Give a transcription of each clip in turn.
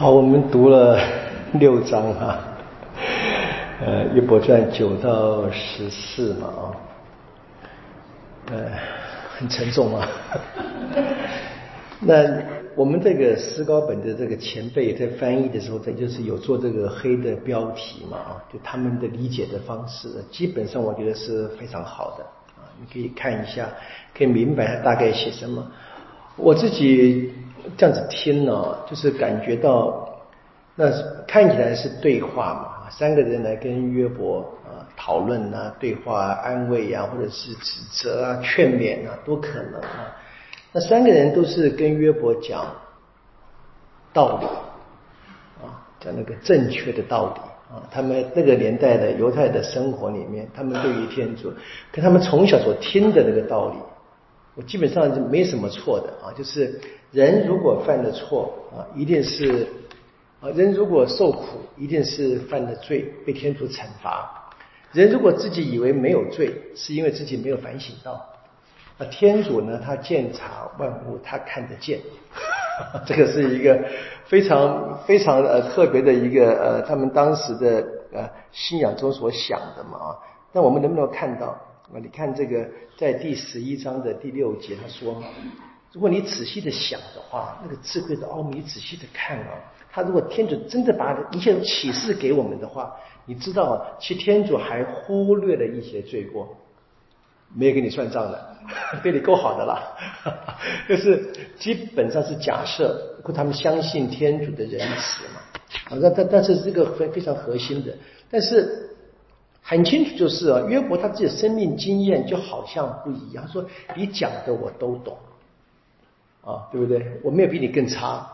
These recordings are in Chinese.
好，我们读了六章哈，呃，《约伯传》九到十四嘛啊，呃，很沉重啊。那我们这个诗高本的这个前辈在翻译的时候，他就是有做这个黑的标题嘛啊，就他们的理解的方式，基本上我觉得是非常好的啊，你可以看一下，可以明白他大概写什么。我自己。这样子听呢，就是感觉到，那看起来是对话嘛，三个人来跟约伯啊讨论啊，对话啊安慰啊，或者是指责啊、劝勉啊，都可能啊。那三个人都是跟约伯讲道理啊，讲那个正确的道理啊。他们那个年代的犹太的生活里面，他们对于天主，跟他们从小所听的那个道理。我基本上是没什么错的啊，就是人如果犯了错啊，一定是啊，人如果受苦，一定是犯了罪，被天主惩罚。人如果自己以为没有罪，是因为自己没有反省到。那天主呢，他鉴察万物，他看得见。这个是一个非常非常呃特别的一个呃，他们当时的呃信仰中所想的嘛啊。那我们能不能看到？啊，你看这个，在第十一章的第六节，他说：“如果你仔细的想的话，那个智慧的奥秘，你仔细的看啊，他如果天主真的把一切启示给我们的话，你知道，其实天主还忽略了一些罪过，没有给你算账的，对你够好的了。就是基本上是假设，他们相信天主的仁慈嘛。啊，那但但是这个非非常核心的，但是。”很清楚就是啊，约伯他自己的生命经验就好像不一样。他说：“你讲的我都懂，啊，对不对？我没有比你更差，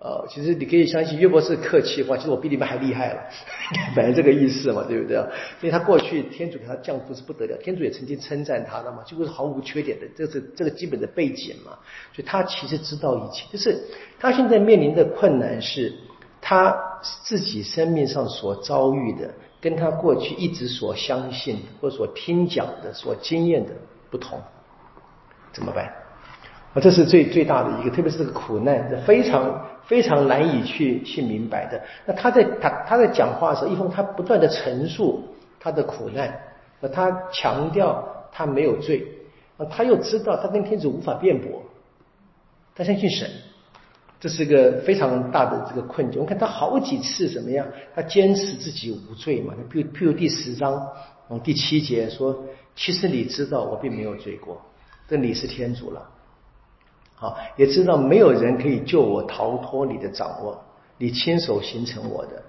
呃，其实你可以相信约伯是客气话，其实我比你们还厉害了，本来这个意思嘛，对不对？因为他过去天主给他降福是不得了，天主也曾经称赞他的嘛，几乎是毫无缺点的，这是这个基本的背景嘛。所以他其实知道一切，就是他现在面临的困难是他自己生命上所遭遇的。”跟他过去一直所相信或所听讲的、所经验的不同，怎么办？啊，这是最最大的一个，特别是这个苦难，是非常非常难以去去明白的。那他在他他在讲话的时候，一方他不断的陈述他的苦难，那他强调他没有罪，啊，他又知道他跟天主无法辩驳，他相信神。这是个非常大的这个困境。我看他好几次怎么样，他坚持自己无罪嘛。譬如譬如第十章第七节说：“其实你知道我并没有罪过，这你是天主了，好也知道没有人可以救我逃脱你的掌握，你亲手形成我的。”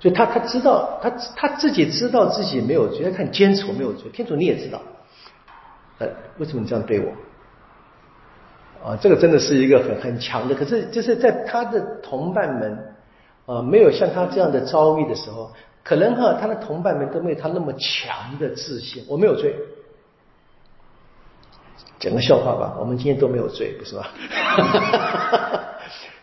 所以他他知道他他自己知道自己没有罪，他看坚持我没有罪。天主你也知道，呃，为什么你这样对我？啊，这个真的是一个很很强的，可是就是在他的同伴们，啊，没有像他这样的遭遇的时候，可能哈，他的同伴们都没有他那么强的自信。我没有罪，讲个笑话吧，我们今天都没有罪，不是吧？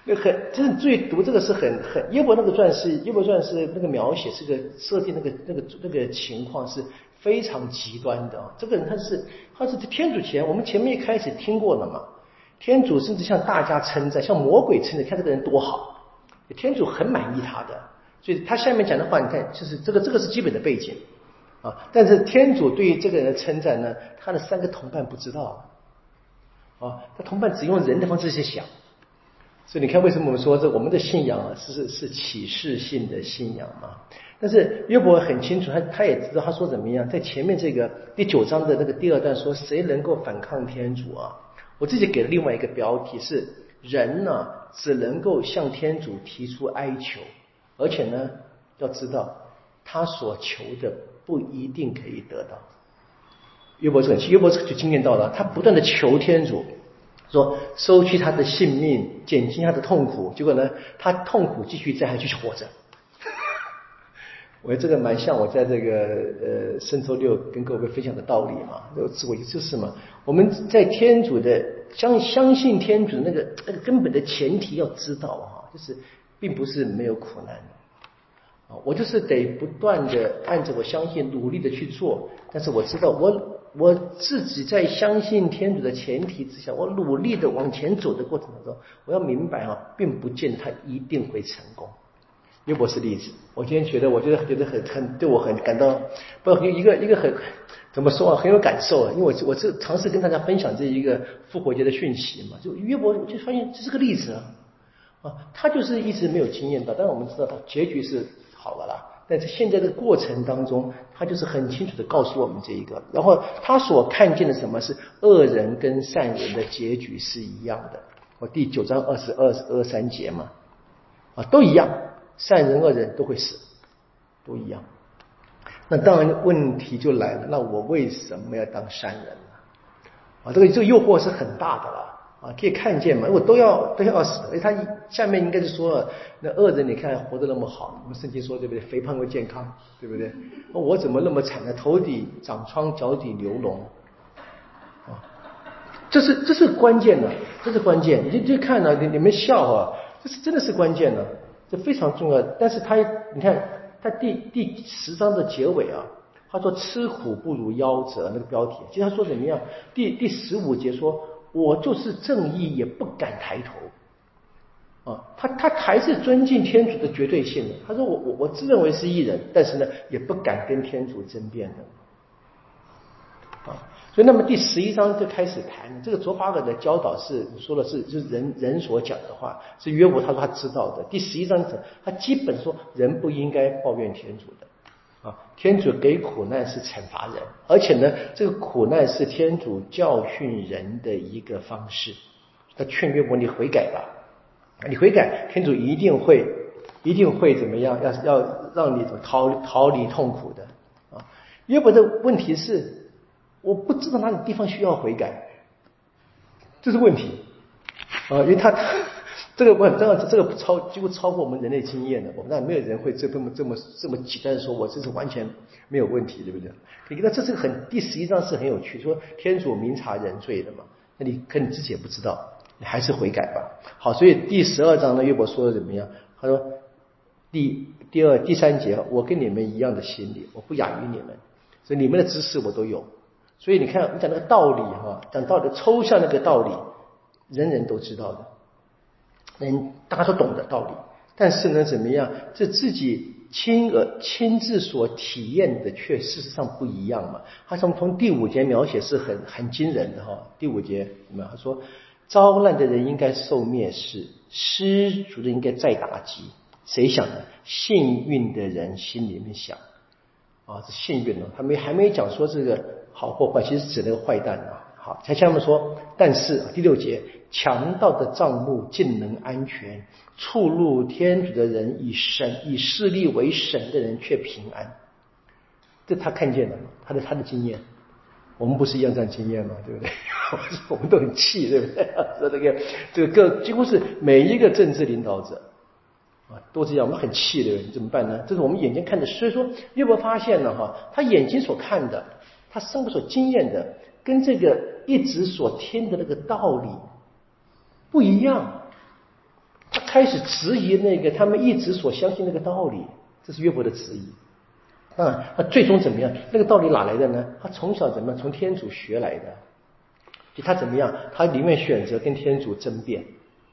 那很，就是最读这个是很很，耶伯那个传是耶伯传是那个描写是个设定那个那个那个情况是非常极端的啊。这个人他是他是天主前，我们前面一开始听过了嘛。天主甚至向大家称赞，向魔鬼称赞，看这个人多好，天主很满意他的，所以他下面讲的话，你看，就是这个这个是基本的背景啊。但是天主对于这个人的称赞呢，他的三个同伴不知道啊，他同伴只用人的方式去想，所以你看为什么我们说这我们的信仰啊是是启示性的信仰嘛？但是约伯很清楚，他他也知道，他说怎么样，在前面这个第九章的那个第二段说，谁能够反抗天主啊？我自己给了另外一个标题是：人呢只能够向天主提出哀求，而且呢要知道他所求的不一定可以得到。约伯是很，约伯是就经验到了，他不断的求天主说收去他的性命，减轻他的痛苦，结果呢他痛苦继续在，还继续活着。我觉得这个蛮像我在这个呃圣周六跟各位分享的道理嘛，就自我就是嘛。我们在天主的相相信天主那个那个根本的前提要知道哈，就是并不是没有苦难啊，我就是得不断的按着我相信努力的去做，但是我知道我我自己在相信天主的前提之下，我努力的往前走的过程当中，我要明白啊，并不见他一定会成功。约伯是例子，我今天觉得，我觉得觉得很很对我很感到不一个一个很怎么说啊，很有感受啊，因为我我是尝试跟大家分享这一个复活节的讯息嘛，就约伯，我就发现这是个例子啊，啊，他就是一直没有经验到，但是我们知道他结局是好的啦。但是现在的过程当中，他就是很清楚的告诉我们这一个，然后他所看见的什么是恶人跟善人的结局是一样的。我第九章二十二二三节嘛，啊，都一样，善人恶人都会死，都一样。那当然问题就来了，那我为什么要当善人呢？啊，这个这个诱惑是很大的了。啊，可以看见嘛？我都要都要死，哎，他下面应该是说，那恶人你看活得那么好，我们圣经说对不对？肥胖又健康，对不对？我怎么那么惨呢？头顶长疮，脚底流脓，啊，这是这是关键的，这是关键。你就看呢，你你们笑啊，这是真的是关键的，这非常重要。但是他你看他第第十章的结尾啊，他说吃苦不如夭折，那个标题，其实他说怎么样？第第十五节说。我就是正义，也不敢抬头啊！他他还是尊敬天主的绝对性的。他说我我我自认为是艺人，但是呢，也不敢跟天主争辩的啊。所以，那么第十一章就开始谈这个卓巴尔的教导是说的是就是人人所讲的话，是约伯他说他知道的。第十一章他基本说人不应该抱怨天主的。啊，天主给苦难是惩罚人，而且呢，这个苦难是天主教训人的一个方式。他劝约伯你悔改吧，你悔改，天主一定会，一定会怎么样？要要让你逃逃离痛苦的。啊，约伯的问题是，我不知道哪里地方需要悔改，这是问题。啊，因为他。这个问，这个这个超几乎超过我们人类经验的，我们那没有人会这这么这么这么简单的说，我这是完全没有问题，对不对？你看，这是很第十一章是很有趣，说天主明察人罪的嘛，那你可你自己也不知道，你还是悔改吧。好，所以第十二章呢，约伯说的怎么样？他说第第二第三节，我跟你们一样的心理，我不亚于你们，所以你们的知识我都有。所以你看，我们讲那个道理哈，讲道理抽象那个道理，人人都知道的。人大家都懂的道理，但是呢，怎么样？这自己亲耳亲自所体验的，却事实上不一样嘛。他从从第五节描写是很很惊人的哈。第五节什么？他说：遭难的人应该受蔑视，失足的应该再打击。谁想呢？幸运的人心里面想啊，是幸运了。他没还没讲说这个好或坏，其实指那个坏蛋啊。好，才下面说，但是第六节。强盗的账目竟能安全，触怒天主的人以神以势力为神的人却平安。这他看见了，他的他的经验，我们不是一样这样经验吗？对不对？我们都很气，对不对？说这个这个几乎是每一个政治领导者啊都这样，我们很气，的人？怎么办呢？这是我们眼睛看的，所以说约伯发现了哈，他眼睛所看的，他生活所经验的，跟这个一直所听的那个道理。不一样，他开始质疑那个他们一直所相信那个道理，这是约伯的质疑。啊，那最终怎么样？那个道理哪来的呢？他从小怎么样？从天主学来的。就他怎么样？他宁愿选择跟天主争辩，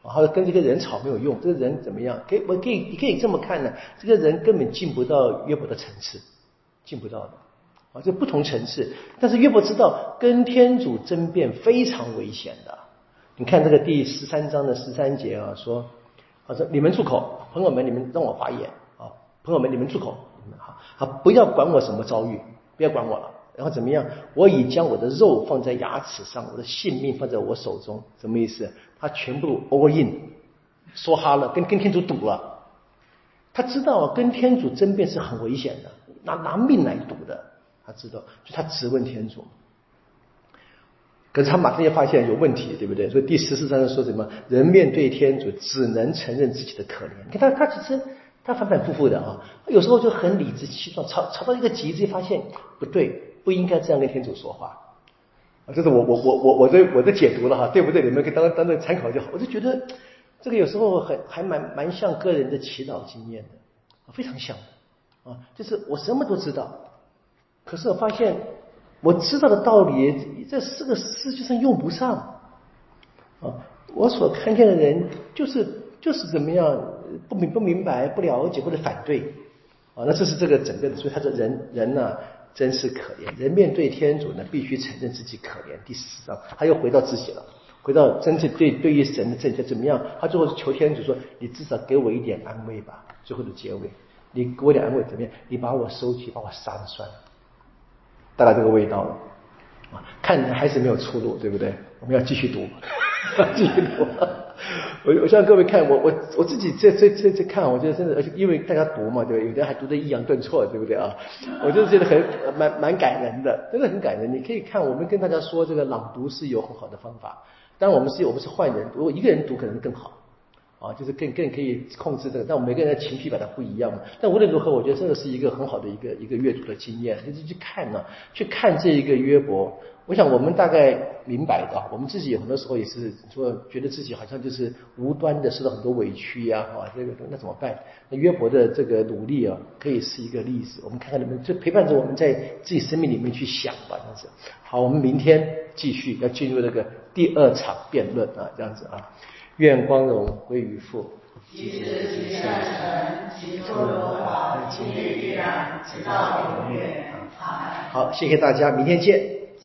然后跟这个人吵没有用。这个人怎么样？可以，我可以，你可以这么看呢？这个人根本进不到约伯的层次，进不到的。啊，这不同层次。但是约伯知道，跟天主争辩非常危险的。你看这个第十三章的十三节啊，说，他说你们住口，朋友们，你们让我发言啊，朋友们，你们住口，好，啊，不要管我什么遭遇，不要管我了。然后怎么样？我已将我的肉放在牙齿上，我的性命放在我手中，什么意思？他全部 all in，说哈了，跟跟天主赌了。他知道跟天主争辩是很危险的，拿拿命来赌的。他知道，就他直问天主。可是他马上就发现有问题，对不对？所以第十四章说什么？人面对天主，只能承认自己的可怜。你看他，他其实他反反复复的啊，有时候就很理直气壮，吵吵到一个极致，发现不对，不应该这样跟天主说话啊。这是我我我我我的我的解读了哈，对不对？你们可以当当做参考就好。我就觉得这个有时候很还蛮蛮像个人的祈祷经验的，非常像啊。就是我什么都知道，可是我发现。我知道的道理，在这个世界上用不上啊。我所看见的人，就是就是怎么样不明不明白、不了解或者反对啊。那这是这个整个的，所以他说人人呢，真是可怜。人面对天主呢，必须承认自己可怜。第四章，他又回到自己了，回到真正对对于神的正确怎么样？他最后求天主说：“你至少给我一点安慰吧。”最后的结尾，你给我点安慰怎么样？你把我收起，把我杀了算了。大概这个味道了，啊，看还是没有出路，对不对？我们要继续读，继续读。我我向各位看，我我我自己这这这这看，我觉得真的，而且因为大家读嘛，对不对？有的人还读得抑扬顿挫，对不对啊？我就觉得很蛮蛮感人的，真的很感人。你可以看，我们跟大家说，这个朗读是有很好的方法。当然，我们是我们是换人，如果一个人读可能更好。啊，就是更更可以控制这个，但我们每个人的情绪把它不一样嘛。但无论如何，我觉得这个是一个很好的一个一个阅读的经验，就是去看呢，去看这一个约伯。我想我们大概明白的，我们自己很多时候也是说，觉得自己好像就是无端的受到很多委屈呀，啊，这个那怎么办？那约伯的这个努力啊，可以是一个例子。我们看看能不能就陪伴着我们在自己生命里面去想吧，这样子。好，我们明天继续要进入那个第二场辩论啊，这样子啊。愿光荣归于父。其时其地而成，其作荣华，其力必然，直到永远。好，谢谢大家，明天见。